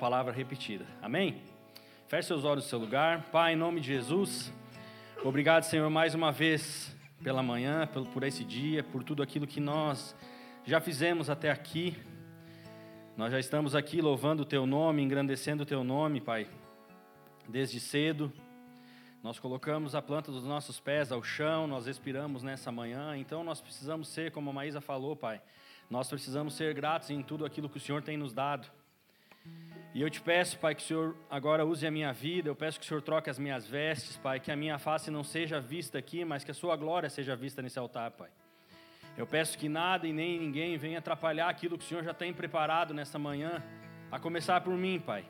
palavra repetida. Amém? Feche seus olhos no seu lugar. Pai, em nome de Jesus, obrigado, Senhor, mais uma vez pela manhã, por esse dia, por tudo aquilo que nós já fizemos até aqui. Nós já estamos aqui louvando o Teu nome, engrandecendo o Teu nome, Pai, desde cedo. Nós colocamos a planta dos nossos pés ao chão, nós respiramos nessa manhã, então nós precisamos ser, como a Maísa falou, Pai, nós precisamos ser gratos em tudo aquilo que o Senhor tem nos dado. E eu te peço, Pai, que o Senhor agora use a minha vida, eu peço que o Senhor troque as minhas vestes, Pai, que a minha face não seja vista aqui, mas que a Sua glória seja vista nesse altar, Pai. Eu peço que nada e nem ninguém venha atrapalhar aquilo que o Senhor já tem preparado nessa manhã, a começar por mim, Pai.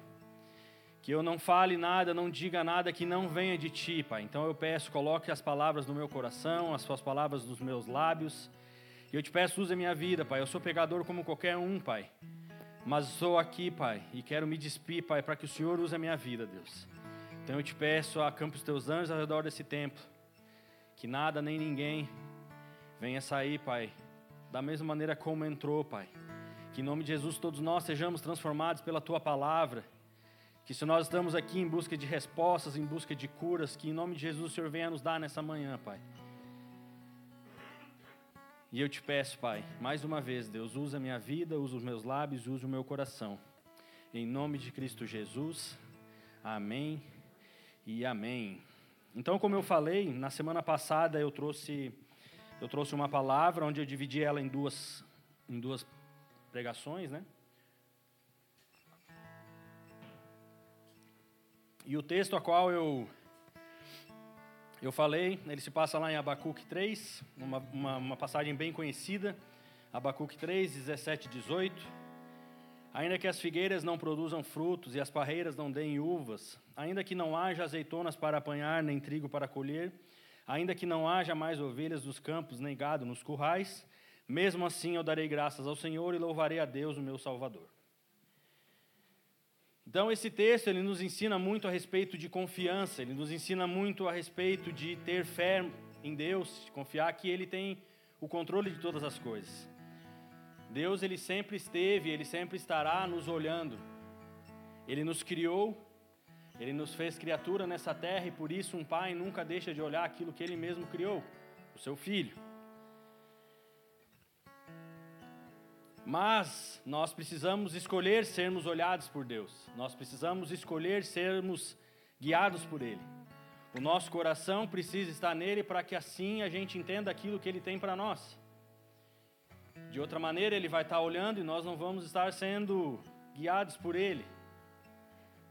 Que eu não fale nada, não diga nada que não venha de ti, Pai. Então eu peço, coloque as palavras no meu coração, as suas palavras nos meus lábios. E eu te peço, use a minha vida, Pai. Eu sou pecador como qualquer um, Pai. Mas estou aqui, Pai, e quero me despir, Pai, para que o Senhor use a minha vida, Deus. Então eu te peço, acampe os teus anjos ao redor desse templo. Que nada nem ninguém venha sair, Pai, da mesma maneira como entrou, Pai. Que em nome de Jesus todos nós sejamos transformados pela tua palavra que se nós estamos aqui em busca de respostas, em busca de curas, que em nome de Jesus o Senhor venha nos dar nessa manhã, Pai. E eu te peço, Pai, mais uma vez, Deus, usa a minha vida, usa os meus lábios, usa o meu coração. Em nome de Cristo Jesus. Amém e amém. Então, como eu falei, na semana passada eu trouxe eu trouxe uma palavra onde eu dividi ela em duas em duas pregações, né? E o texto a qual eu, eu falei, ele se passa lá em Abacuque 3, uma, uma, uma passagem bem conhecida, Abacuque 3, 17 e 18. Ainda que as figueiras não produzam frutos e as parreiras não deem uvas, ainda que não haja azeitonas para apanhar, nem trigo para colher, ainda que não haja mais ovelhas dos campos, nem gado nos currais, mesmo assim eu darei graças ao Senhor e louvarei a Deus, o meu Salvador. Então esse texto ele nos ensina muito a respeito de confiança, ele nos ensina muito a respeito de ter fé em Deus, de confiar que ele tem o controle de todas as coisas. Deus ele sempre esteve, ele sempre estará nos olhando. Ele nos criou, ele nos fez criatura nessa terra e por isso um pai nunca deixa de olhar aquilo que ele mesmo criou, o seu filho. Mas nós precisamos escolher sermos olhados por Deus. Nós precisamos escolher sermos guiados por Ele. O nosso coração precisa estar nele para que assim a gente entenda aquilo que Ele tem para nós. De outra maneira, Ele vai estar olhando e nós não vamos estar sendo guiados por Ele.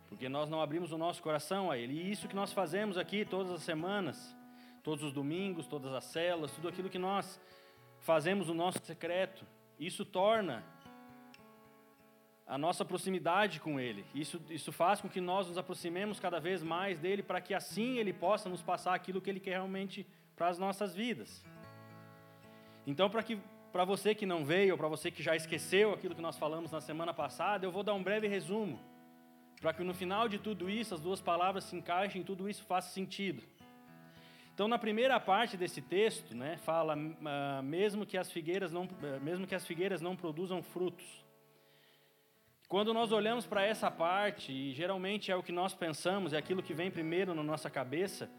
Porque nós não abrimos o nosso coração a Ele. E isso que nós fazemos aqui todas as semanas, todos os domingos, todas as celas, tudo aquilo que nós fazemos no nosso secreto isso torna a nossa proximidade com Ele. Isso, isso faz com que nós nos aproximemos cada vez mais dele, para que assim Ele possa nos passar aquilo que Ele quer realmente para as nossas vidas. Então, para que para você que não veio, para você que já esqueceu aquilo que nós falamos na semana passada, eu vou dar um breve resumo, para que no final de tudo isso as duas palavras se encaixem e tudo isso faça sentido. Então, na primeira parte desse texto, né, fala uh, mesmo que as figueiras não, uh, mesmo que as figueiras não produzam frutos. Quando nós olhamos para essa parte, e geralmente é o que nós pensamos, é aquilo que vem primeiro na nossa cabeça,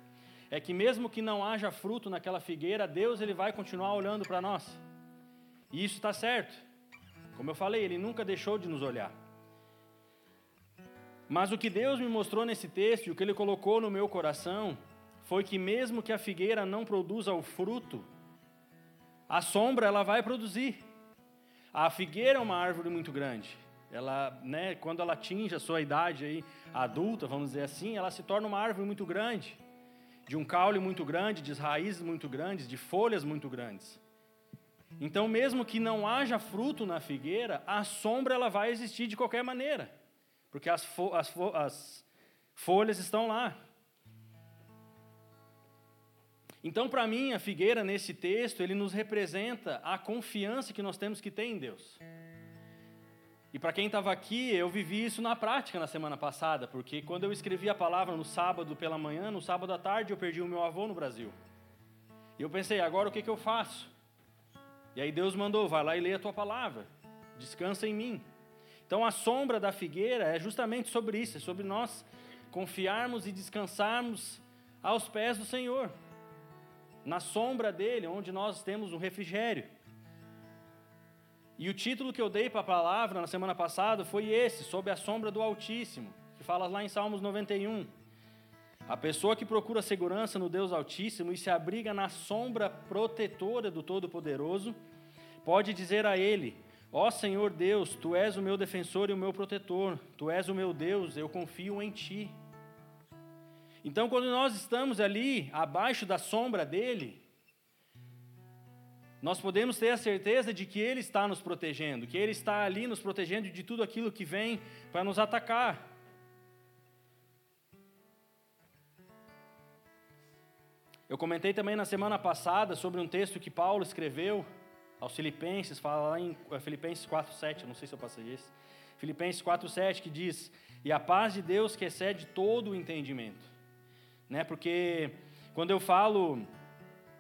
é que mesmo que não haja fruto naquela figueira, Deus ele vai continuar olhando para nós. E isso está certo. Como eu falei, Ele nunca deixou de nos olhar. Mas o que Deus me mostrou nesse texto, e o que Ele colocou no meu coração, foi que mesmo que a figueira não produza o fruto, a sombra ela vai produzir. A figueira é uma árvore muito grande. Ela, né, quando ela atinge a sua idade aí, adulta, vamos dizer assim, ela se torna uma árvore muito grande, de um caule muito grande, de raízes muito grandes, de folhas muito grandes. Então, mesmo que não haja fruto na figueira, a sombra ela vai existir de qualquer maneira, porque as, fo as, fo as folhas estão lá. Então, para mim, a figueira nesse texto, ele nos representa a confiança que nós temos que ter em Deus. E para quem estava aqui, eu vivi isso na prática na semana passada, porque quando eu escrevi a palavra no sábado pela manhã, no sábado à tarde eu perdi o meu avô no Brasil. E eu pensei, agora o que, que eu faço? E aí Deus mandou, vai lá e lê a tua palavra, descansa em mim. Então a sombra da figueira é justamente sobre isso, é sobre nós confiarmos e descansarmos aos pés do Senhor, na sombra dele, onde nós temos um refrigério. E o título que eu dei para a palavra na semana passada foi esse, sob a sombra do Altíssimo, que fala lá em Salmos 91. A pessoa que procura segurança no Deus Altíssimo e se abriga na sombra protetora do Todo-Poderoso, pode dizer a Ele: Ó Senhor Deus, Tu és o meu defensor e o meu protetor, Tu és o meu Deus, eu confio em Ti. Então, quando nós estamos ali, abaixo da sombra dEle, nós podemos ter a certeza de que Ele está nos protegendo, que Ele está ali nos protegendo de tudo aquilo que vem para nos atacar. Eu comentei também na semana passada sobre um texto que Paulo escreveu aos Filipenses, fala lá em é, Filipenses 4:7, não sei se eu passei esse. Filipenses 4:7 que diz: "E a paz de Deus que excede todo o entendimento". Né? Porque quando eu falo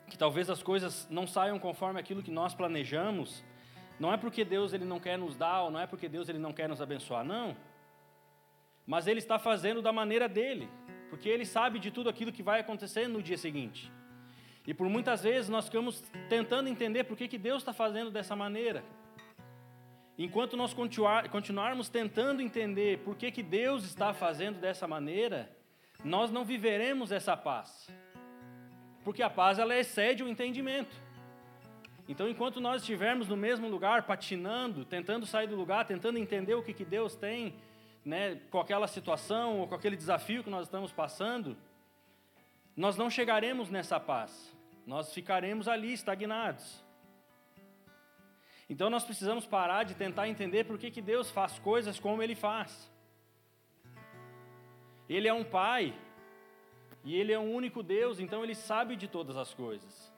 que talvez as coisas não saiam conforme aquilo que nós planejamos, não é porque Deus ele não quer nos dar, ou não é porque Deus ele não quer nos abençoar, não. Mas ele está fazendo da maneira dele porque Ele sabe de tudo aquilo que vai acontecer no dia seguinte. E por muitas vezes nós ficamos tentando entender por que, que Deus está fazendo dessa maneira. Enquanto nós continuar, continuarmos tentando entender por que, que Deus está fazendo dessa maneira, nós não viveremos essa paz. Porque a paz ela excede o entendimento. Então, enquanto nós estivermos no mesmo lugar, patinando, tentando sair do lugar, tentando entender o que, que Deus tem né, com aquela situação ou com aquele desafio que nós estamos passando, nós não chegaremos nessa paz. Nós ficaremos ali estagnados. Então nós precisamos parar de tentar entender por que, que Deus faz coisas como Ele faz. Ele é um Pai e Ele é um único Deus, então Ele sabe de todas as coisas.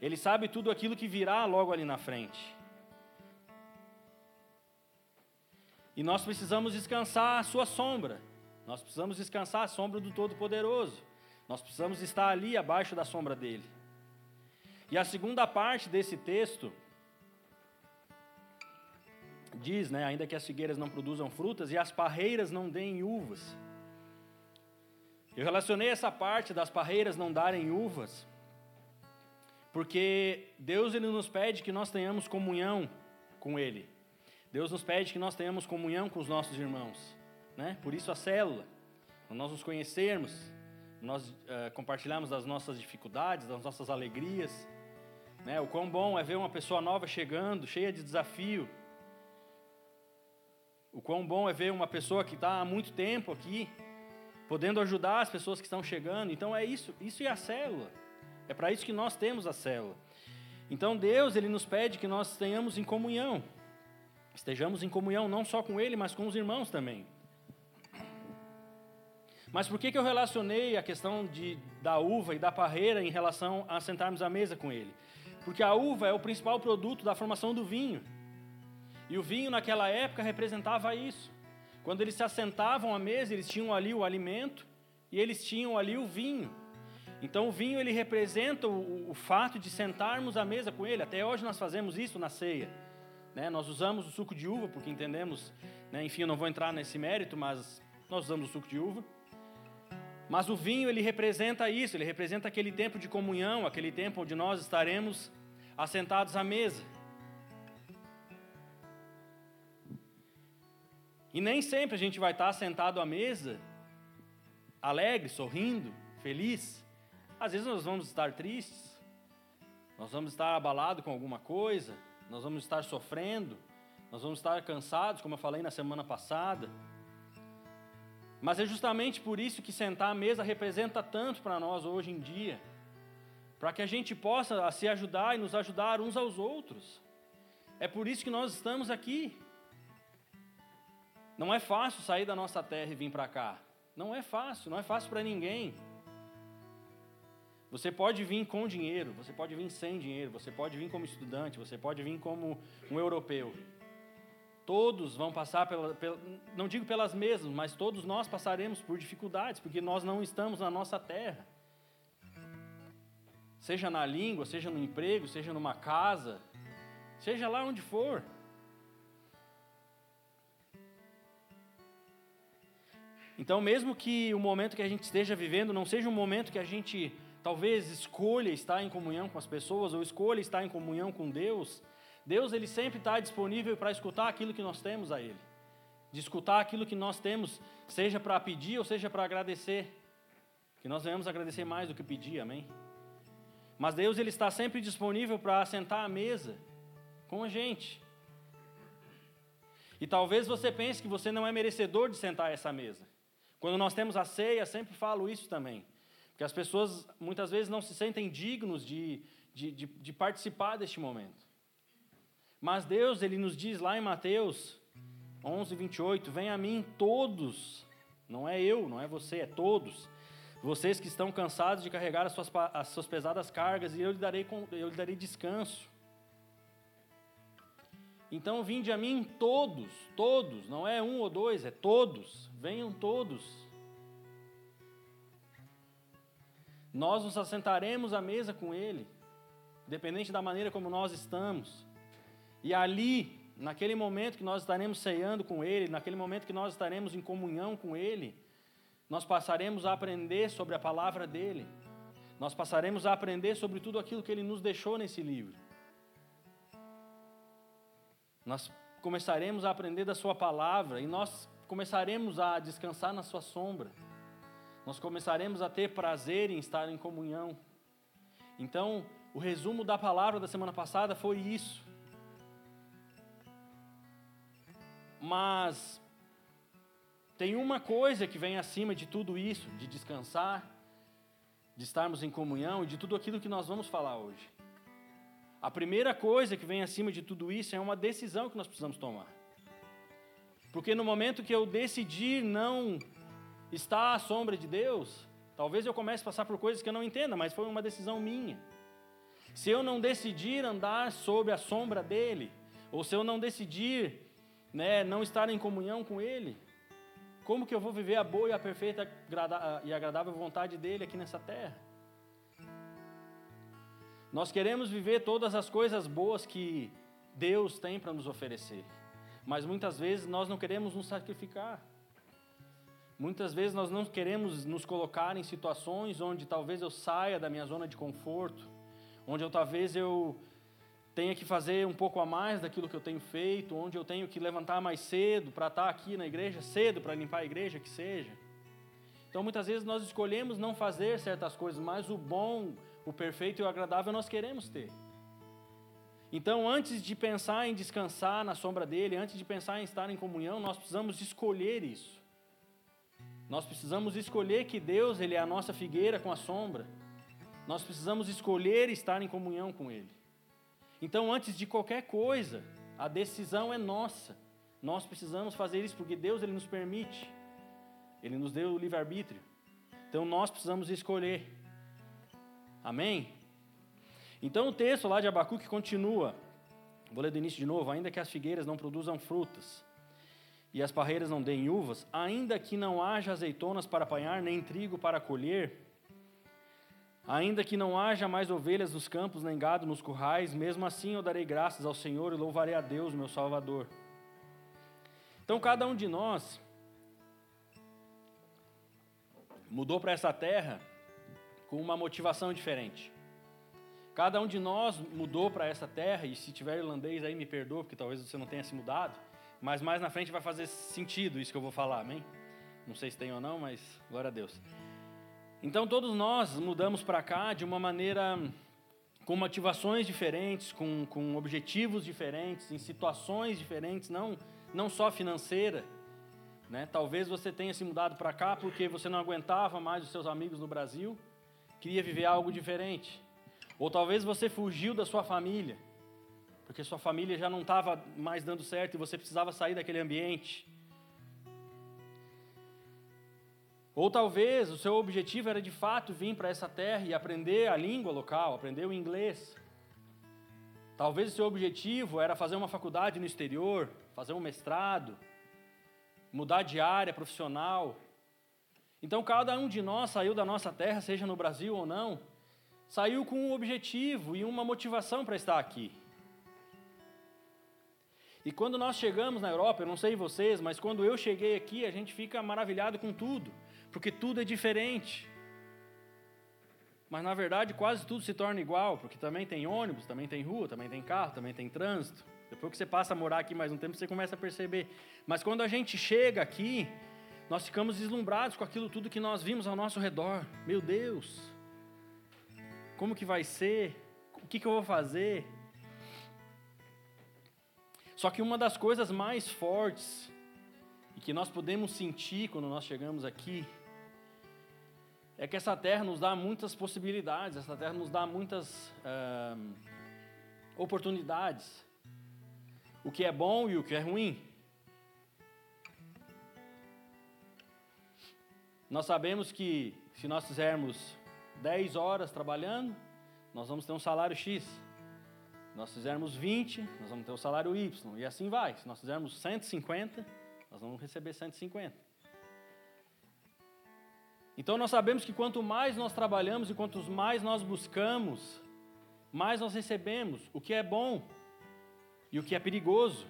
Ele sabe tudo aquilo que virá logo ali na frente. E nós precisamos descansar a sua sombra. Nós precisamos descansar a sombra do Todo-Poderoso. Nós precisamos estar ali abaixo da sombra dele. E a segunda parte desse texto diz, né, ainda que as figueiras não produzam frutas e as parreiras não deem uvas. Eu relacionei essa parte das parreiras não darem uvas, porque Deus ele nos pede que nós tenhamos comunhão com Ele. Deus nos pede que nós tenhamos comunhão com os nossos irmãos, né? Por isso a célula, quando nós nos conhecermos, nós uh, compartilhamos das nossas dificuldades, das nossas alegrias, né? O quão bom é ver uma pessoa nova chegando, cheia de desafio. O quão bom é ver uma pessoa que está há muito tempo aqui, podendo ajudar as pessoas que estão chegando. Então é isso, isso é a célula. É para isso que nós temos a célula. Então Deus ele nos pede que nós tenhamos em comunhão. Estejamos em comunhão não só com Ele, mas com os irmãos também. Mas por que, que eu relacionei a questão de, da uva e da parreira em relação a sentarmos à mesa com Ele? Porque a uva é o principal produto da formação do vinho. E o vinho naquela época representava isso. Quando eles se assentavam à mesa, eles tinham ali o alimento e eles tinham ali o vinho. Então o vinho ele representa o, o fato de sentarmos à mesa com ele. Até hoje nós fazemos isso na ceia. Né? Nós usamos o suco de uva porque entendemos, né? enfim, eu não vou entrar nesse mérito, mas nós usamos o suco de uva. Mas o vinho ele representa isso, ele representa aquele tempo de comunhão, aquele tempo onde nós estaremos assentados à mesa. E nem sempre a gente vai estar sentado à mesa, alegre, sorrindo, feliz. Às vezes nós vamos estar tristes, nós vamos estar abalados com alguma coisa, nós vamos estar sofrendo, nós vamos estar cansados, como eu falei na semana passada. Mas é justamente por isso que sentar à mesa representa tanto para nós hoje em dia, para que a gente possa se ajudar e nos ajudar uns aos outros. É por isso que nós estamos aqui. Não é fácil sair da nossa terra e vir para cá. Não é fácil, não é fácil para ninguém. Você pode vir com dinheiro, você pode vir sem dinheiro, você pode vir como estudante, você pode vir como um europeu. Todos vão passar pela, pela, não digo pelas mesmas, mas todos nós passaremos por dificuldades, porque nós não estamos na nossa terra. Seja na língua, seja no emprego, seja numa casa, seja lá onde for. Então, mesmo que o momento que a gente esteja vivendo não seja um momento que a gente talvez escolha estar em comunhão com as pessoas ou escolha estar em comunhão com Deus, Deus ele sempre está disponível para escutar aquilo que nós temos a Ele, de escutar aquilo que nós temos, seja para pedir ou seja para agradecer, que nós venhamos agradecer mais do que pedir, amém? Mas Deus ele está sempre disponível para sentar à mesa com a gente. E talvez você pense que você não é merecedor de sentar a essa mesa. Quando nós temos a ceia, sempre falo isso também. Porque as pessoas muitas vezes não se sentem dignos de, de, de, de participar deste momento. Mas Deus, Ele nos diz lá em Mateus 11, 28, Venha a mim todos, não é eu, não é você, é todos, vocês que estão cansados de carregar as suas, as suas pesadas cargas, e eu lhe, darei, eu lhe darei descanso. Então, vinde a mim todos, todos, não é um ou dois, é todos, venham todos. Nós nos assentaremos à mesa com Ele, independente da maneira como nós estamos. E ali, naquele momento que nós estaremos ceando com Ele, naquele momento que nós estaremos em comunhão com Ele, nós passaremos a aprender sobre a palavra dEle. Nós passaremos a aprender sobre tudo aquilo que Ele nos deixou nesse livro. Nós começaremos a aprender da Sua palavra e nós começaremos a descansar na Sua sombra nós começaremos a ter prazer em estar em comunhão. Então, o resumo da palavra da semana passada foi isso. Mas tem uma coisa que vem acima de tudo isso, de descansar, de estarmos em comunhão e de tudo aquilo que nós vamos falar hoje. A primeira coisa que vem acima de tudo isso é uma decisão que nós precisamos tomar. Porque no momento que eu decidir não está à sombra de Deus, talvez eu comece a passar por coisas que eu não entenda, mas foi uma decisão minha. Se eu não decidir andar sob a sombra dele, ou se eu não decidir né, não estar em comunhão com ele, como que eu vou viver a boa e a perfeita e agradável vontade dele aqui nessa terra? Nós queremos viver todas as coisas boas que Deus tem para nos oferecer, mas muitas vezes nós não queremos nos sacrificar. Muitas vezes nós não queremos nos colocar em situações onde talvez eu saia da minha zona de conforto, onde eu talvez eu tenha que fazer um pouco a mais daquilo que eu tenho feito, onde eu tenho que levantar mais cedo para estar aqui na igreja, cedo para limpar a igreja, que seja. Então muitas vezes nós escolhemos não fazer certas coisas, mas o bom, o perfeito e o agradável nós queremos ter. Então, antes de pensar em descansar na sombra dele, antes de pensar em estar em comunhão, nós precisamos escolher isso. Nós precisamos escolher que Deus ele é a nossa figueira com a sombra. Nós precisamos escolher estar em comunhão com Ele. Então, antes de qualquer coisa, a decisão é nossa. Nós precisamos fazer isso porque Deus ele nos permite. Ele nos deu o livre-arbítrio. Então, nós precisamos escolher. Amém? Então, o texto lá de Abacuque continua. Vou ler do início de novo. Ainda que as figueiras não produzam frutas e as parreiras não deem uvas, ainda que não haja azeitonas para apanhar, nem trigo para colher, ainda que não haja mais ovelhas nos campos, nem gado nos currais, mesmo assim eu darei graças ao Senhor e louvarei a Deus, meu Salvador. Então, cada um de nós mudou para essa terra com uma motivação diferente. Cada um de nós mudou para essa terra, e se tiver irlandês aí me perdoa, porque talvez você não tenha se mudado mas mais na frente vai fazer sentido isso que eu vou falar, amém? Não sei se tem ou não, mas glória a Deus. Então todos nós mudamos para cá de uma maneira com motivações diferentes, com, com objetivos diferentes, em situações diferentes, não, não só financeira. Né? Talvez você tenha se mudado para cá porque você não aguentava mais os seus amigos no Brasil, queria viver algo diferente. Ou talvez você fugiu da sua família porque sua família já não estava mais dando certo e você precisava sair daquele ambiente. Ou talvez o seu objetivo era de fato vir para essa terra e aprender a língua local, aprender o inglês. Talvez o seu objetivo era fazer uma faculdade no exterior, fazer um mestrado, mudar de área profissional. Então cada um de nós saiu da nossa terra, seja no Brasil ou não, saiu com um objetivo e uma motivação para estar aqui. E quando nós chegamos na Europa, eu não sei vocês, mas quando eu cheguei aqui, a gente fica maravilhado com tudo, porque tudo é diferente. Mas na verdade quase tudo se torna igual, porque também tem ônibus, também tem rua, também tem carro, também tem trânsito. Depois que você passa a morar aqui mais um tempo, você começa a perceber. Mas quando a gente chega aqui, nós ficamos deslumbrados com aquilo tudo que nós vimos ao nosso redor. Meu Deus, como que vai ser? O que, que eu vou fazer? Só que uma das coisas mais fortes e que nós podemos sentir quando nós chegamos aqui é que essa terra nos dá muitas possibilidades, essa terra nos dá muitas uh, oportunidades. O que é bom e o que é ruim. Nós sabemos que se nós fizermos 10 horas trabalhando, nós vamos ter um salário X. Se nós fizermos 20, nós vamos ter o salário Y. E assim vai. Se nós fizermos 150, nós vamos receber 150. Então nós sabemos que quanto mais nós trabalhamos e quanto mais nós buscamos, mais nós recebemos o que é bom e o que é perigoso.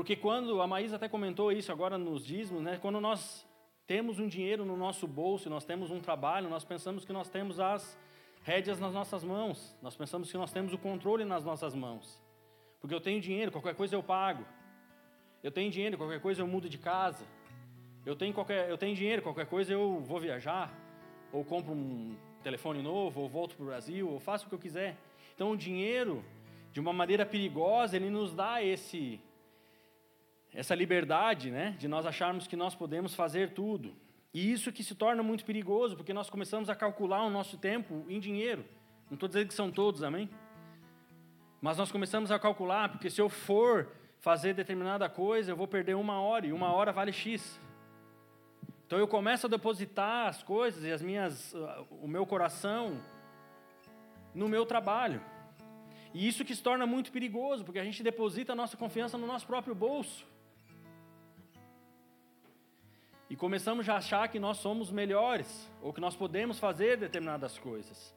Porque quando, a Maísa até comentou isso agora nos dízimos, né? quando nós temos um dinheiro no nosso bolso, nós temos um trabalho, nós pensamos que nós temos as rédeas nas nossas mãos, nós pensamos que nós temos o controle nas nossas mãos. Porque eu tenho dinheiro, qualquer coisa eu pago. Eu tenho dinheiro, qualquer coisa eu mudo de casa. Eu tenho, qualquer, eu tenho dinheiro, qualquer coisa eu vou viajar, ou compro um telefone novo, ou volto para o Brasil, ou faço o que eu quiser. Então o dinheiro, de uma maneira perigosa, ele nos dá esse essa liberdade, né, de nós acharmos que nós podemos fazer tudo. E isso que se torna muito perigoso, porque nós começamos a calcular o nosso tempo em dinheiro. Não estou dizendo que são todos, amém? Mas nós começamos a calcular, porque se eu for fazer determinada coisa, eu vou perder uma hora, e uma hora vale X. Então eu começo a depositar as coisas e as minhas, uh, o meu coração no meu trabalho. E isso que se torna muito perigoso, porque a gente deposita a nossa confiança no nosso próprio bolso. E começamos a achar que nós somos melhores, ou que nós podemos fazer determinadas coisas.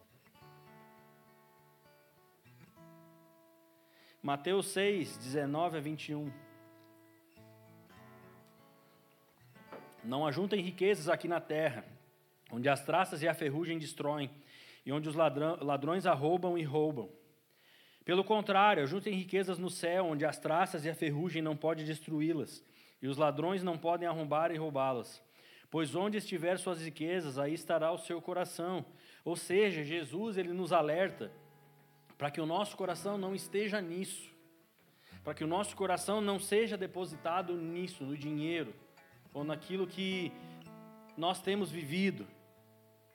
Mateus 6, 19 a 21. Não ajuntem riquezas aqui na terra, onde as traças e a ferrugem destroem, e onde os ladrões arrombam e roubam. Pelo contrário, ajuntem riquezas no céu, onde as traças e a ferrugem não podem destruí-las, e os ladrões não podem arrombar e roubá-las. Pois onde estiver suas riquezas, aí estará o seu coração. Ou seja, Jesus ele nos alerta para que o nosso coração não esteja nisso, para que o nosso coração não seja depositado nisso, no dinheiro, ou naquilo que nós temos vivido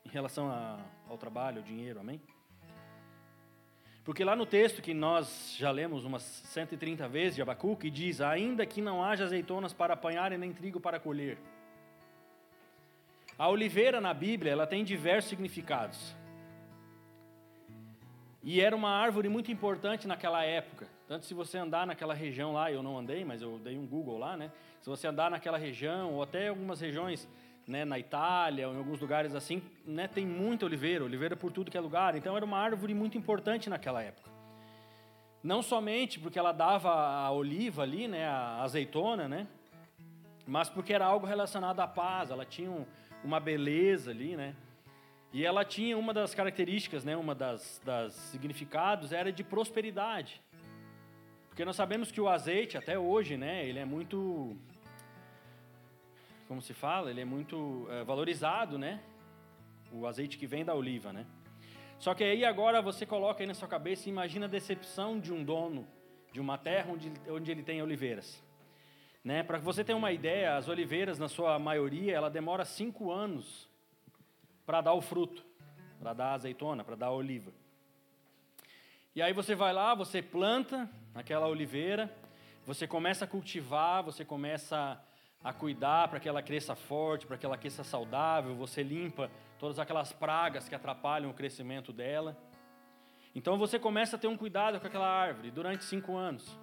em relação a, ao trabalho, ao dinheiro, amém? Porque lá no texto que nós já lemos umas 130 vezes de Abacuque, diz: Ainda que não haja azeitonas para apanhar e nem trigo para colher. A oliveira na Bíblia ela tem diversos significados. E era uma árvore muito importante naquela época. Tanto se você andar naquela região lá, eu não andei, mas eu dei um Google lá, né? Se você andar naquela região, ou até algumas regiões né, na Itália, ou em alguns lugares assim, né, tem muita oliveira, oliveira por tudo que é lugar. Então era uma árvore muito importante naquela época. Não somente porque ela dava a oliva ali, né, a azeitona, né? Mas porque era algo relacionado à paz, ela tinha um, uma beleza ali, né? E ela tinha uma das características, né, uma das, das significados era de prosperidade. Porque nós sabemos que o azeite, até hoje, né, ele é muito. Como se fala? Ele é muito é, valorizado, né? O azeite que vem da oliva, né? Só que aí agora você coloca aí na sua cabeça e imagina a decepção de um dono de uma terra onde, onde ele tem oliveiras. Né? Para você ter uma ideia, as oliveiras, na sua maioria, ela demora cinco anos para dar o fruto, para dar a azeitona, para dar a oliva. E aí você vai lá, você planta aquela oliveira, você começa a cultivar, você começa a cuidar para que ela cresça forte, para que ela cresça saudável, você limpa todas aquelas pragas que atrapalham o crescimento dela. Então você começa a ter um cuidado com aquela árvore durante cinco anos.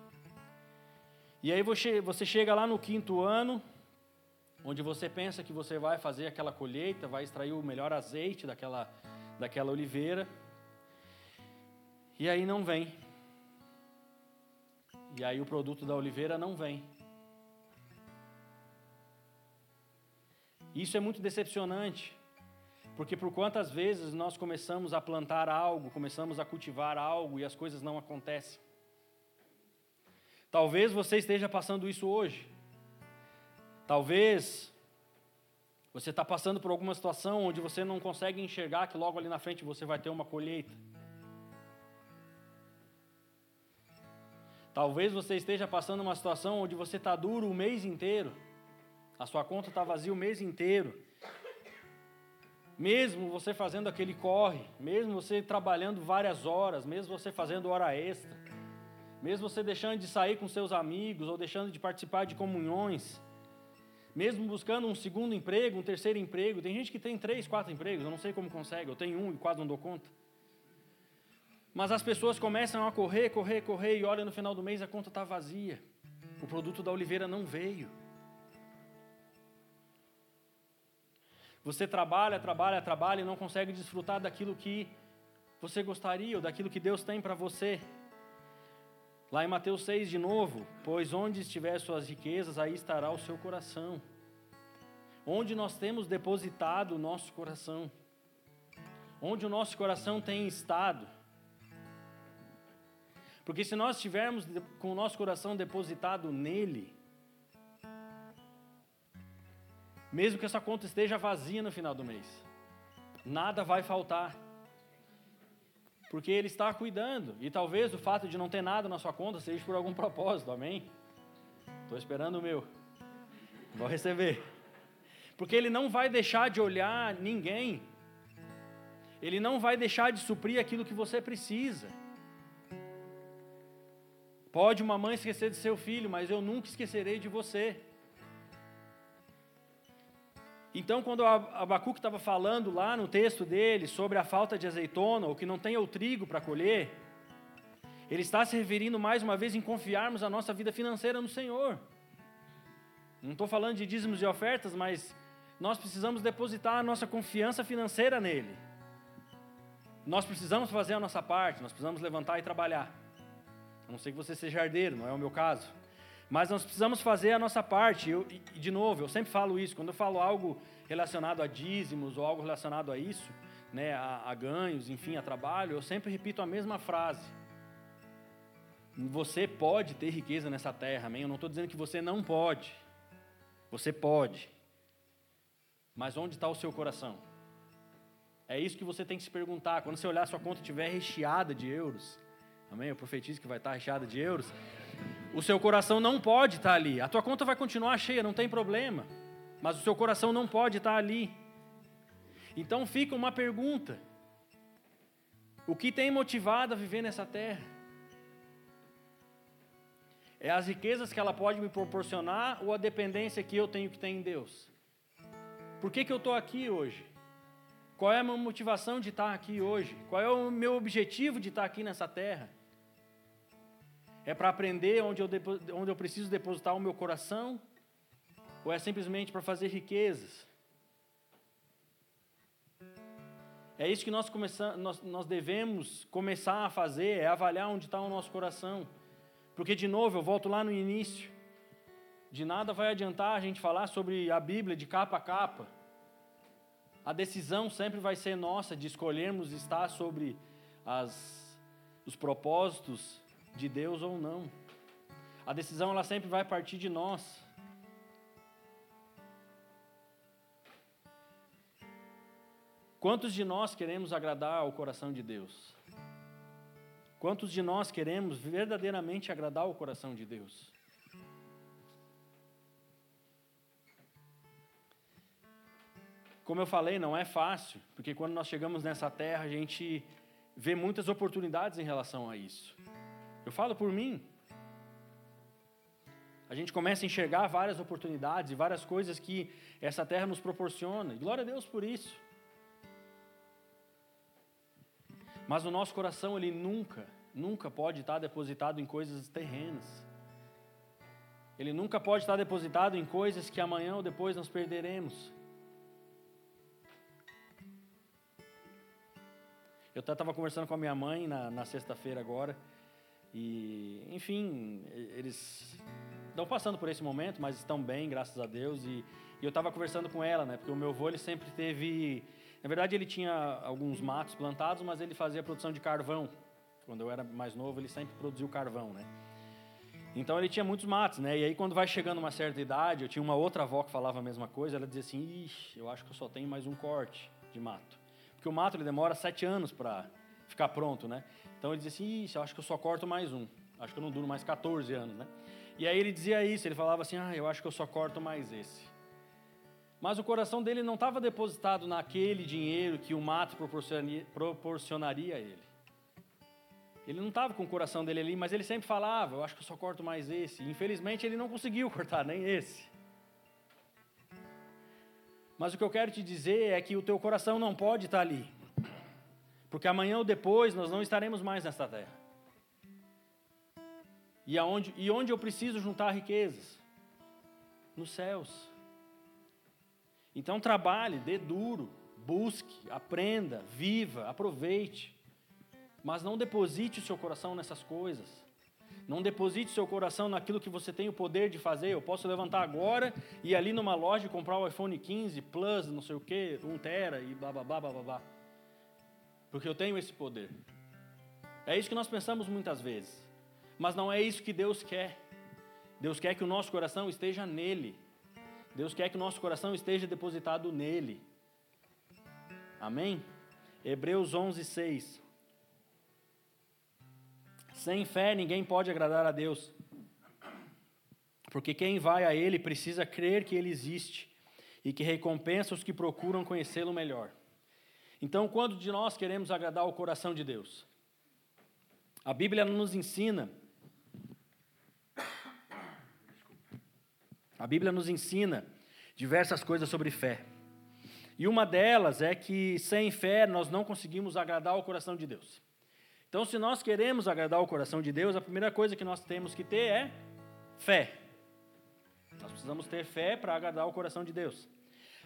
E aí você chega lá no quinto ano, onde você pensa que você vai fazer aquela colheita, vai extrair o melhor azeite daquela, daquela oliveira. E aí não vem. E aí o produto da oliveira não vem. Isso é muito decepcionante, porque por quantas vezes nós começamos a plantar algo, começamos a cultivar algo e as coisas não acontecem. Talvez você esteja passando isso hoje. Talvez você está passando por alguma situação onde você não consegue enxergar que logo ali na frente você vai ter uma colheita. Talvez você esteja passando uma situação onde você está duro o mês inteiro, a sua conta está vazia o mês inteiro. Mesmo você fazendo aquele corre, mesmo você trabalhando várias horas, mesmo você fazendo hora extra, mesmo você deixando de sair com seus amigos ou deixando de participar de comunhões, mesmo buscando um segundo emprego, um terceiro emprego. Tem gente que tem três, quatro empregos, eu não sei como consegue, eu tenho um e quase não dou conta. Mas as pessoas começam a correr, correr, correr e olha no final do mês a conta está vazia. O produto da oliveira não veio. Você trabalha, trabalha, trabalha e não consegue desfrutar daquilo que você gostaria ou daquilo que Deus tem para você. Lá em Mateus 6 de novo, pois onde estiver suas riquezas, aí estará o seu coração. Onde nós temos depositado o nosso coração. Onde o nosso coração tem estado. Porque se nós estivermos com o nosso coração depositado nele, mesmo que essa conta esteja vazia no final do mês, nada vai faltar porque Ele está cuidando. E talvez o fato de não ter nada na sua conta seja por algum propósito, amém? Estou esperando o meu. Vou receber. Porque Ele não vai deixar de olhar ninguém. Ele não vai deixar de suprir aquilo que você precisa. Pode uma mãe esquecer de seu filho, mas eu nunca esquecerei de você. Então, quando Abacuque estava falando lá no texto dele sobre a falta de azeitona, ou que não tem o trigo para colher, ele está se referindo mais uma vez em confiarmos a nossa vida financeira no Senhor. Não estou falando de dízimos e ofertas, mas nós precisamos depositar a nossa confiança financeira nele. Nós precisamos fazer a nossa parte, nós precisamos levantar e trabalhar. A não ser que você seja herdeiro, não é o meu caso. Mas nós precisamos fazer a nossa parte. Eu, e, de novo, eu sempre falo isso. Quando eu falo algo relacionado a dízimos ou algo relacionado a isso, né, a, a ganhos, enfim, a trabalho, eu sempre repito a mesma frase. Você pode ter riqueza nessa terra, amém? Eu não estou dizendo que você não pode. Você pode. Mas onde está o seu coração? É isso que você tem que se perguntar. Quando você olhar sua conta estiver recheada de euros, amém? Eu profetizo que vai estar recheada de euros. O seu coração não pode estar ali. A tua conta vai continuar cheia, não tem problema. Mas o seu coração não pode estar ali. Então fica uma pergunta: O que tem motivado a viver nessa terra? É as riquezas que ela pode me proporcionar ou a dependência que eu tenho que ter em Deus? Por que, que eu estou aqui hoje? Qual é a minha motivação de estar aqui hoje? Qual é o meu objetivo de estar aqui nessa terra? É para aprender onde eu, onde eu preciso depositar o meu coração? Ou é simplesmente para fazer riquezas? É isso que nós, começamos, nós, nós devemos começar a fazer, é avaliar onde está o nosso coração. Porque, de novo, eu volto lá no início. De nada vai adiantar a gente falar sobre a Bíblia de capa a capa. A decisão sempre vai ser nossa de escolhermos estar sobre as, os propósitos de Deus ou não. A decisão ela sempre vai partir de nós. Quantos de nós queremos agradar ao coração de Deus? Quantos de nós queremos verdadeiramente agradar ao coração de Deus? Como eu falei, não é fácil, porque quando nós chegamos nessa terra, a gente vê muitas oportunidades em relação a isso. Eu falo por mim. A gente começa a enxergar várias oportunidades e várias coisas que essa terra nos proporciona. E glória a Deus por isso. Mas o nosso coração, ele nunca, nunca pode estar depositado em coisas terrenas. Ele nunca pode estar depositado em coisas que amanhã ou depois nós perderemos. Eu estava conversando com a minha mãe na, na sexta-feira agora. E, enfim, eles estão passando por esse momento, mas estão bem, graças a Deus. E, e eu estava conversando com ela, né? Porque o meu avô, ele sempre teve... Na verdade, ele tinha alguns matos plantados, mas ele fazia produção de carvão. Quando eu era mais novo, ele sempre produziu carvão, né? Então ele tinha muitos matos, né? E aí quando vai chegando uma certa idade, eu tinha uma outra avó que falava a mesma coisa, ela dizia assim: Ixi, eu acho que eu só tenho mais um corte de mato. Porque o mato ele demora sete anos para ficar pronto, né? Então ele dizia assim: Ixi, eu acho que eu só corto mais um. Acho que eu não duro mais 14 anos, né? E aí ele dizia isso, ele falava assim: Ah, eu acho que eu só corto mais esse. Mas o coração dele não estava depositado naquele dinheiro que o mato proporcionaria, proporcionaria a ele. Ele não estava com o coração dele ali, mas ele sempre falava: Eu acho que eu só corto mais esse. infelizmente ele não conseguiu cortar nem esse. Mas o que eu quero te dizer é que o teu coração não pode estar ali. Porque amanhã ou depois nós não estaremos mais nesta terra. E, aonde, e onde eu preciso juntar riquezas? Nos céus. Então trabalhe, dê duro, busque, aprenda, viva, aproveite. Mas não deposite o seu coração nessas coisas. Não deposite seu coração naquilo que você tem o poder de fazer. Eu posso levantar agora e ali numa loja comprar o iPhone 15 Plus, não sei o que, 1 tera e blá blá blá blá blá. Porque eu tenho esse poder. É isso que nós pensamos muitas vezes. Mas não é isso que Deus quer. Deus quer que o nosso coração esteja nele. Deus quer que o nosso coração esteja depositado nele. Amém? Hebreus 11, 6. Sem fé ninguém pode agradar a Deus. Porque quem vai a Ele precisa crer que Ele existe e que recompensa os que procuram conhecê-lo melhor. Então, quando de nós queremos agradar o coração de Deus? A Bíblia nos ensina. A Bíblia nos ensina diversas coisas sobre fé. E uma delas é que sem fé nós não conseguimos agradar o coração de Deus. Então, se nós queremos agradar o coração de Deus, a primeira coisa que nós temos que ter é fé. Nós precisamos ter fé para agradar o coração de Deus.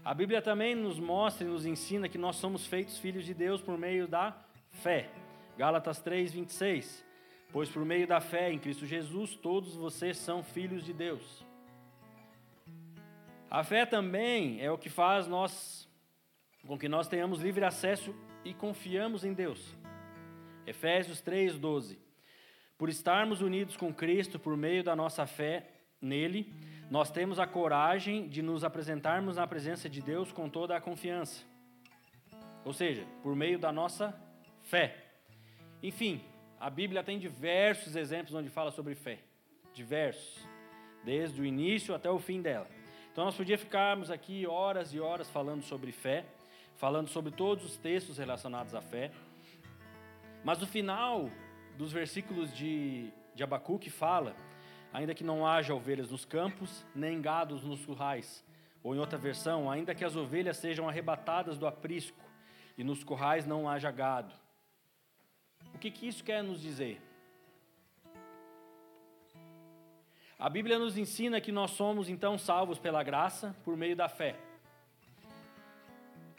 A Bíblia também nos mostra e nos ensina que nós somos feitos filhos de Deus por meio da fé. Gálatas 3, 26. Pois por meio da fé em Cristo Jesus, todos vocês são filhos de Deus. A fé também é o que faz nós com que nós tenhamos livre acesso e confiamos em Deus. Efésios 3:12. Por estarmos unidos com Cristo por meio da nossa fé nele, nós temos a coragem de nos apresentarmos na presença de Deus com toda a confiança. Ou seja, por meio da nossa fé. Enfim, a Bíblia tem diversos exemplos onde fala sobre fé. Diversos. Desde o início até o fim dela. Então nós podíamos ficarmos aqui horas e horas falando sobre fé, falando sobre todos os textos relacionados à fé. Mas no final dos versículos de, de Abacuque fala: ainda que não haja ovelhas nos campos, nem gados nos currais. Ou em outra versão, ainda que as ovelhas sejam arrebatadas do aprisco e nos currais não haja gado. O que, que isso quer nos dizer? A Bíblia nos ensina que nós somos então salvos pela graça por meio da fé.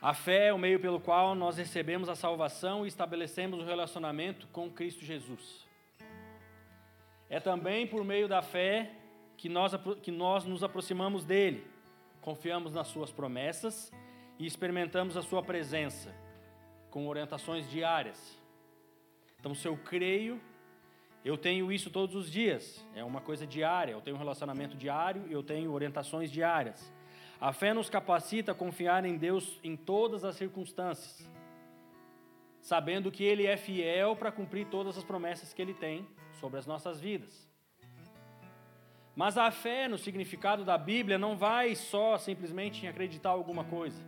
A fé é o meio pelo qual nós recebemos a salvação e estabelecemos o um relacionamento com Cristo Jesus. É também por meio da fé que nós, que nós nos aproximamos dele, confiamos nas suas promessas e experimentamos a sua presença com orientações diárias. Então, se eu creio, eu tenho isso todos os dias, é uma coisa diária, eu tenho um relacionamento diário, eu tenho orientações diárias. A fé nos capacita a confiar em Deus em todas as circunstâncias, sabendo que Ele é fiel para cumprir todas as promessas que Ele tem sobre as nossas vidas. Mas a fé, no significado da Bíblia, não vai só simplesmente em acreditar alguma coisa.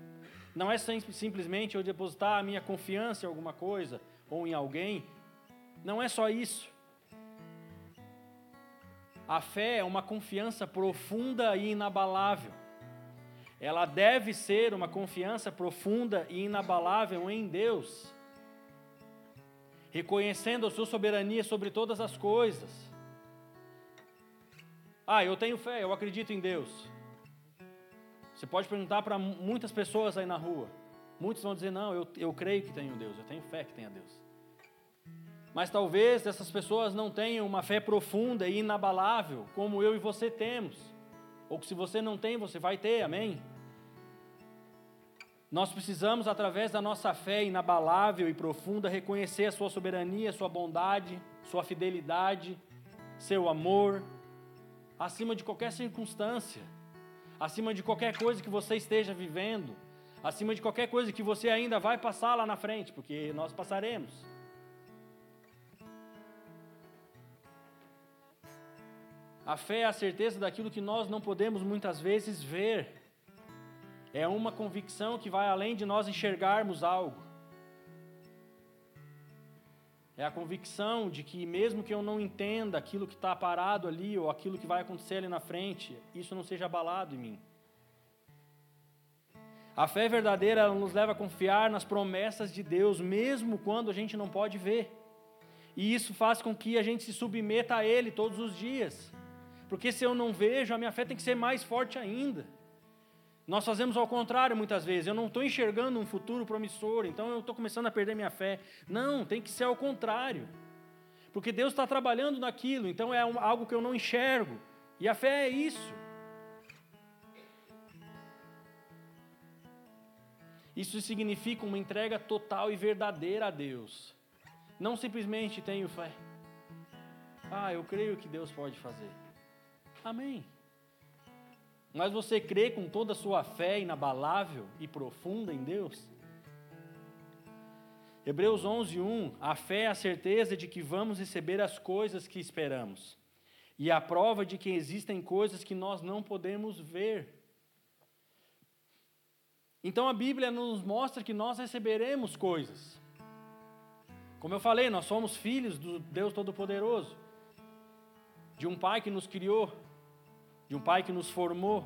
Não é simplesmente eu depositar a minha confiança em alguma coisa ou em alguém. Não é só isso. A fé é uma confiança profunda e inabalável ela deve ser uma confiança profunda e inabalável em Deus, reconhecendo a sua soberania sobre todas as coisas. Ah, eu tenho fé, eu acredito em Deus. Você pode perguntar para muitas pessoas aí na rua. Muitos vão dizer: Não, eu, eu creio que tenho Deus, eu tenho fé que tenha Deus. Mas talvez essas pessoas não tenham uma fé profunda e inabalável, como eu e você temos. Ou que se você não tem, você vai ter, amém? Nós precisamos, através da nossa fé inabalável e profunda, reconhecer a Sua soberania, Sua bondade, Sua fidelidade, Seu amor, acima de qualquer circunstância, acima de qualquer coisa que você esteja vivendo, acima de qualquer coisa que você ainda vai passar lá na frente, porque nós passaremos. A fé é a certeza daquilo que nós não podemos muitas vezes ver. É uma convicção que vai além de nós enxergarmos algo. É a convicção de que, mesmo que eu não entenda aquilo que está parado ali ou aquilo que vai acontecer ali na frente, isso não seja abalado em mim. A fé verdadeira nos leva a confiar nas promessas de Deus, mesmo quando a gente não pode ver. E isso faz com que a gente se submeta a Ele todos os dias. Porque se eu não vejo, a minha fé tem que ser mais forte ainda. Nós fazemos ao contrário muitas vezes. Eu não estou enxergando um futuro promissor, então eu estou começando a perder minha fé. Não, tem que ser ao contrário. Porque Deus está trabalhando naquilo, então é algo que eu não enxergo. E a fé é isso. Isso significa uma entrega total e verdadeira a Deus. Não simplesmente tenho fé. Ah, eu creio que Deus pode fazer. Amém. Mas você crê com toda a sua fé inabalável e profunda em Deus? Hebreus 11:1 A fé é a certeza de que vamos receber as coisas que esperamos, e a prova de que existem coisas que nós não podemos ver. Então a Bíblia nos mostra que nós receberemos coisas. Como eu falei, nós somos filhos do Deus Todo-Poderoso, de um Pai que nos criou, de um pai que nos formou.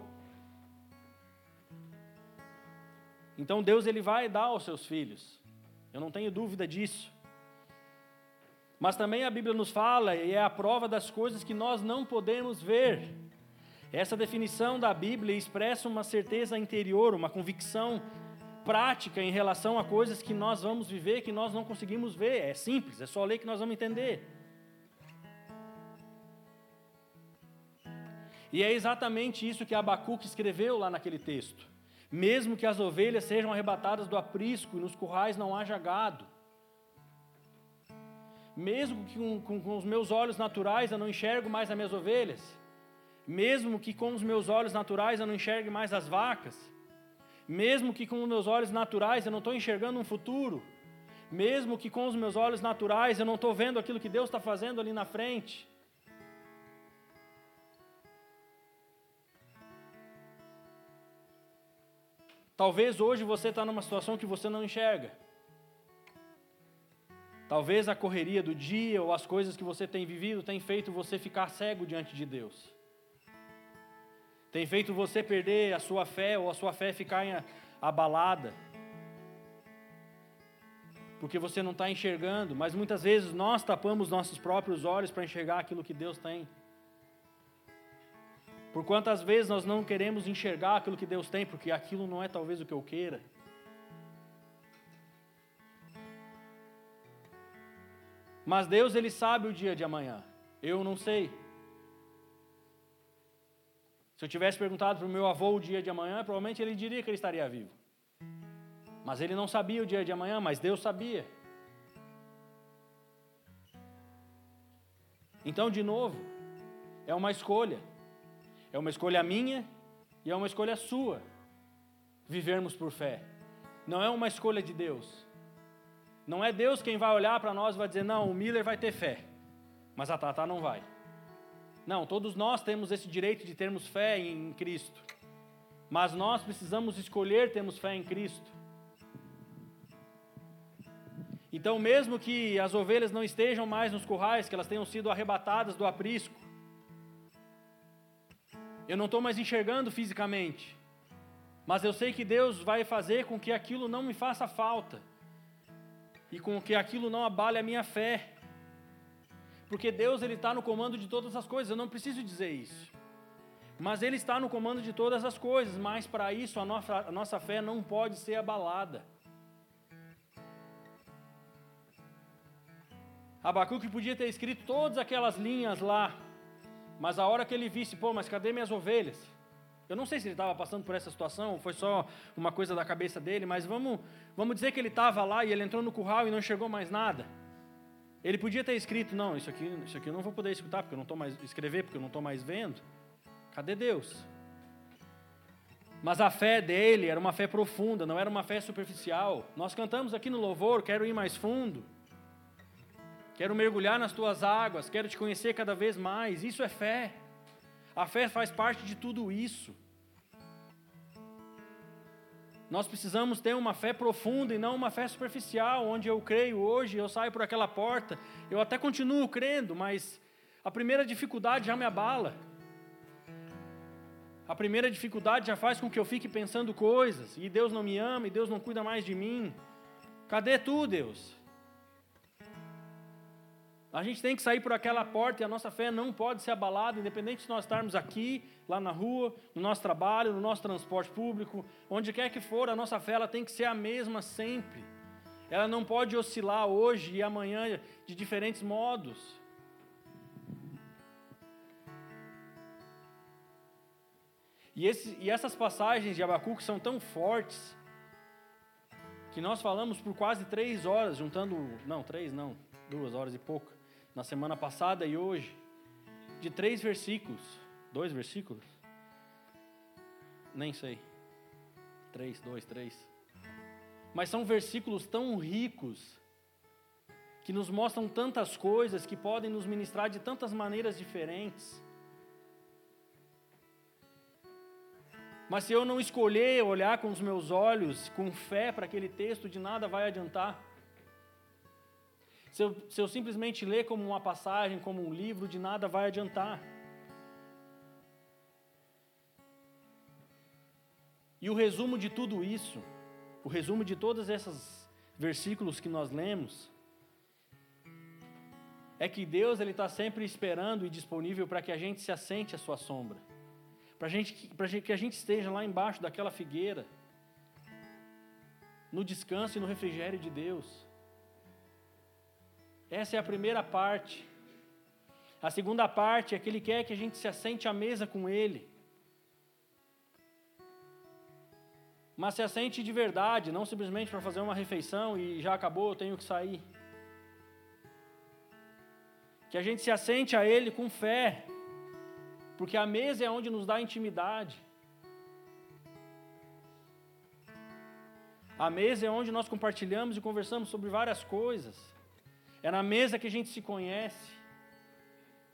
Então Deus ele vai dar aos seus filhos. Eu não tenho dúvida disso. Mas também a Bíblia nos fala e é a prova das coisas que nós não podemos ver. Essa definição da Bíblia expressa uma certeza interior, uma convicção prática em relação a coisas que nós vamos viver que nós não conseguimos ver. É simples, é só ler que nós vamos entender. E é exatamente isso que Abacuque escreveu lá naquele texto. Mesmo que as ovelhas sejam arrebatadas do aprisco e nos currais não haja gado, mesmo que com, com, com, os meus olhos naturais eu não enxergo mais as minhas ovelhas, mesmo que com os meus olhos naturais eu não enxergue mais as vacas, mesmo que com os meus olhos naturais eu não estou enxergando um futuro, mesmo que com os meus olhos naturais eu não estou vendo aquilo que Deus está fazendo ali na frente, Talvez hoje você está numa situação que você não enxerga. Talvez a correria do dia ou as coisas que você tem vivido tem feito você ficar cego diante de Deus. Tem feito você perder a sua fé ou a sua fé ficar abalada. Porque você não está enxergando, mas muitas vezes nós tapamos nossos próprios olhos para enxergar aquilo que Deus tem. Por quantas vezes nós não queremos enxergar aquilo que Deus tem, porque aquilo não é talvez o que eu queira. Mas Deus ele sabe o dia de amanhã. Eu não sei. Se eu tivesse perguntado para o meu avô o dia de amanhã, provavelmente ele diria que ele estaria vivo. Mas ele não sabia o dia de amanhã, mas Deus sabia. Então, de novo, é uma escolha. É uma escolha minha e é uma escolha sua vivermos por fé. Não é uma escolha de Deus. Não é Deus quem vai olhar para nós e vai dizer: não, o Miller vai ter fé, mas a Tata não vai. Não, todos nós temos esse direito de termos fé em Cristo, mas nós precisamos escolher termos fé em Cristo. Então, mesmo que as ovelhas não estejam mais nos currais, que elas tenham sido arrebatadas do aprisco, eu não estou mais enxergando fisicamente, mas eu sei que Deus vai fazer com que aquilo não me faça falta e com que aquilo não abale a minha fé, porque Deus ele está no comando de todas as coisas. Eu não preciso dizer isso, mas Ele está no comando de todas as coisas. Mas para isso a nossa, a nossa fé não pode ser abalada. Abacuque podia ter escrito todas aquelas linhas lá, mas a hora que ele visse, pô, mas cadê minhas ovelhas? Eu não sei se ele estava passando por essa situação, foi só uma coisa da cabeça dele, mas vamos, vamos dizer que ele estava lá e ele entrou no curral e não chegou mais nada. Ele podia ter escrito, não, isso aqui, isso aqui eu não vou poder escutar, porque eu não estou mais escrever, porque eu não estou mais vendo. Cadê Deus? Mas a fé dele era uma fé profunda, não era uma fé superficial. Nós cantamos aqui no louvor, quero ir mais fundo. Quero mergulhar nas tuas águas, quero te conhecer cada vez mais. Isso é fé. A fé faz parte de tudo isso. Nós precisamos ter uma fé profunda e não uma fé superficial, onde eu creio hoje, eu saio por aquela porta, eu até continuo crendo, mas a primeira dificuldade já me abala. A primeira dificuldade já faz com que eu fique pensando coisas, e Deus não me ama, e Deus não cuida mais de mim. Cadê tu, Deus? A gente tem que sair por aquela porta e a nossa fé não pode ser abalada, independente se nós estarmos aqui, lá na rua, no nosso trabalho, no nosso transporte público, onde quer que for, a nossa fé ela tem que ser a mesma sempre. Ela não pode oscilar hoje e amanhã de diferentes modos. E, esse, e essas passagens de Abacuque são tão fortes que nós falamos por quase três horas, juntando, não, três não, duas horas e pouco na semana passada e hoje, de três versículos. Dois versículos? Nem sei. Três, dois, três. Mas são versículos tão ricos, que nos mostram tantas coisas, que podem nos ministrar de tantas maneiras diferentes. Mas se eu não escolher olhar com os meus olhos, com fé para aquele texto, de nada vai adiantar. Se eu, se eu simplesmente ler como uma passagem, como um livro, de nada vai adiantar. E o resumo de tudo isso, o resumo de todos esses versículos que nós lemos, é que Deus ele está sempre esperando e disponível para que a gente se assente à sua sombra, para gente, que a gente esteja lá embaixo daquela figueira, no descanso e no refrigério de Deus. Essa é a primeira parte. A segunda parte é que Ele quer que a gente se assente à mesa com Ele. Mas se assente de verdade, não simplesmente para fazer uma refeição e já acabou, eu tenho que sair. Que a gente se assente a Ele com fé, porque a mesa é onde nos dá intimidade. A mesa é onde nós compartilhamos e conversamos sobre várias coisas. É na mesa que a gente se conhece.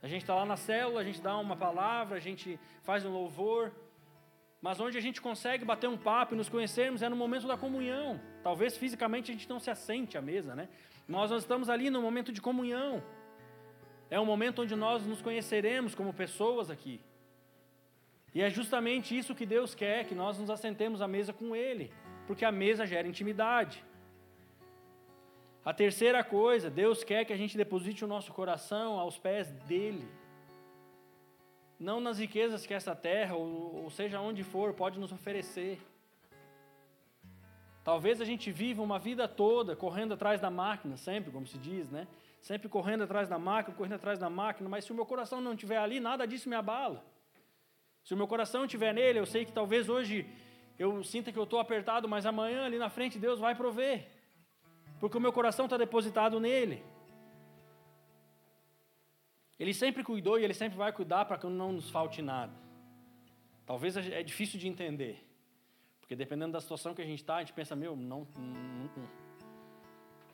A gente está lá na célula, a gente dá uma palavra, a gente faz um louvor. Mas onde a gente consegue bater um papo e nos conhecermos é no momento da comunhão. Talvez fisicamente a gente não se assente à mesa, né? Nós, nós estamos ali no momento de comunhão. É um momento onde nós nos conheceremos como pessoas aqui. E é justamente isso que Deus quer, que nós nos assentemos à mesa com Ele, porque a mesa gera intimidade. A terceira coisa, Deus quer que a gente deposite o nosso coração aos pés dEle. Não nas riquezas que essa terra, ou, ou seja onde for, pode nos oferecer. Talvez a gente viva uma vida toda correndo atrás da máquina, sempre, como se diz, né? Sempre correndo atrás da máquina, correndo atrás da máquina, mas se o meu coração não estiver ali, nada disso me abala. Se o meu coração estiver nele, eu sei que talvez hoje eu sinta que eu estou apertado, mas amanhã ali na frente Deus vai prover porque o meu coração está depositado nele. Ele sempre cuidou e ele sempre vai cuidar para que não nos falte nada. Talvez é difícil de entender, porque dependendo da situação que a gente está, a gente pensa, meu, não, não,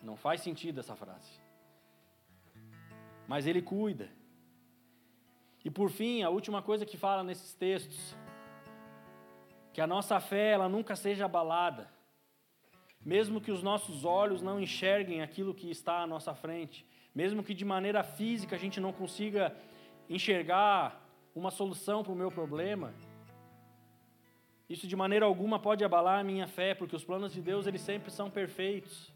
não faz sentido essa frase. Mas ele cuida. E por fim, a última coisa que fala nesses textos, que a nossa fé ela nunca seja abalada mesmo que os nossos olhos não enxerguem aquilo que está à nossa frente, mesmo que de maneira física a gente não consiga enxergar uma solução para o meu problema, isso de maneira alguma pode abalar a minha fé, porque os planos de Deus eles sempre são perfeitos.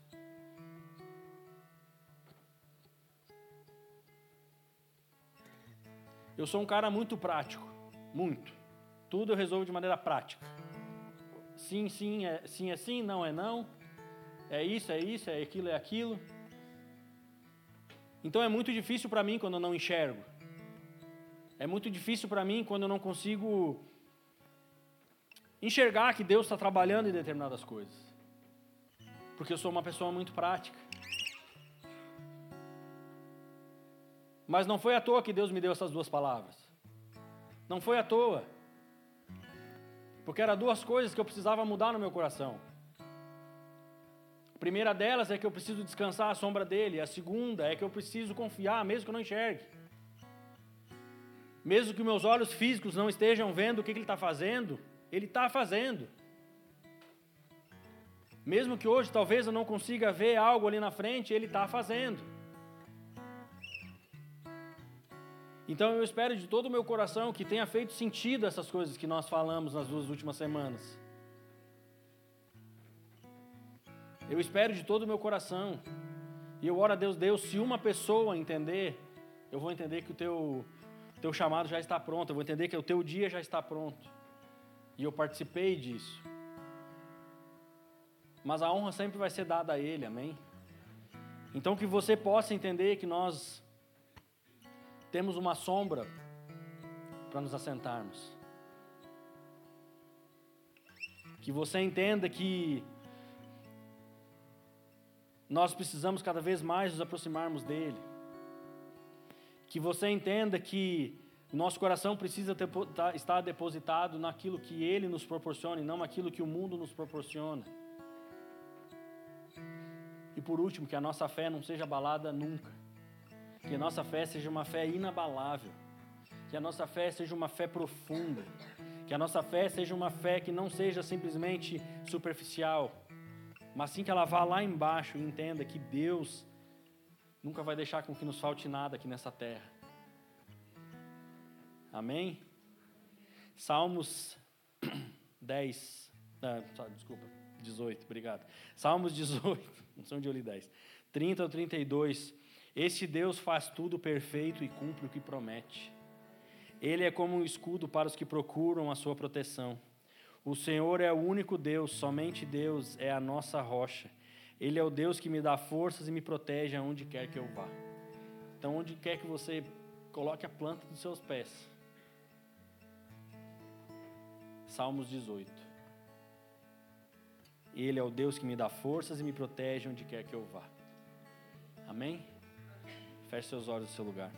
Eu sou um cara muito prático, muito. Tudo eu resolvo de maneira prática. Sim, sim, é sim, é sim, não é não. É isso, é isso, é aquilo, é aquilo. Então é muito difícil para mim quando eu não enxergo. É muito difícil para mim quando eu não consigo enxergar que Deus está trabalhando em determinadas coisas. Porque eu sou uma pessoa muito prática. Mas não foi à toa que Deus me deu essas duas palavras. Não foi à toa. Porque eram duas coisas que eu precisava mudar no meu coração. A primeira delas é que eu preciso descansar à sombra dele. A segunda é que eu preciso confiar, mesmo que eu não enxergue. Mesmo que meus olhos físicos não estejam vendo o que ele está fazendo, ele está fazendo. Mesmo que hoje talvez eu não consiga ver algo ali na frente, ele está fazendo. Então eu espero de todo o meu coração que tenha feito sentido essas coisas que nós falamos nas duas últimas semanas. Eu espero de todo o meu coração. E eu oro a Deus, Deus, se uma pessoa entender, eu vou entender que o teu, teu chamado já está pronto, eu vou entender que o teu dia já está pronto. E eu participei disso. Mas a honra sempre vai ser dada a Ele, amém? Então que você possa entender que nós temos uma sombra para nos assentarmos. Que você entenda que nós precisamos cada vez mais nos aproximarmos dele. Que você entenda que nosso coração precisa ter, tá, estar depositado naquilo que ele nos proporciona e não naquilo que o mundo nos proporciona. E por último, que a nossa fé não seja abalada nunca. Que a nossa fé seja uma fé inabalável. Que a nossa fé seja uma fé profunda. Que a nossa fé seja uma fé que não seja simplesmente superficial, mas sim que ela vá lá embaixo e entenda que Deus nunca vai deixar com que nos falte nada aqui nessa terra. Amém? Salmos 10, ah, desculpa, 18, obrigado. Salmos 18, não onde eu li 10. 30 ou 32 este Deus faz tudo perfeito e cumpre o que promete. Ele é como um escudo para os que procuram a sua proteção. O Senhor é o único Deus, somente Deus é a nossa rocha. Ele é o Deus que me dá forças e me protege aonde quer que eu vá. Então, onde quer que você coloque a planta dos seus pés. Salmos 18. Ele é o Deus que me dá forças e me protege onde quer que eu vá. Amém? Feche seus olhos no seu lugar.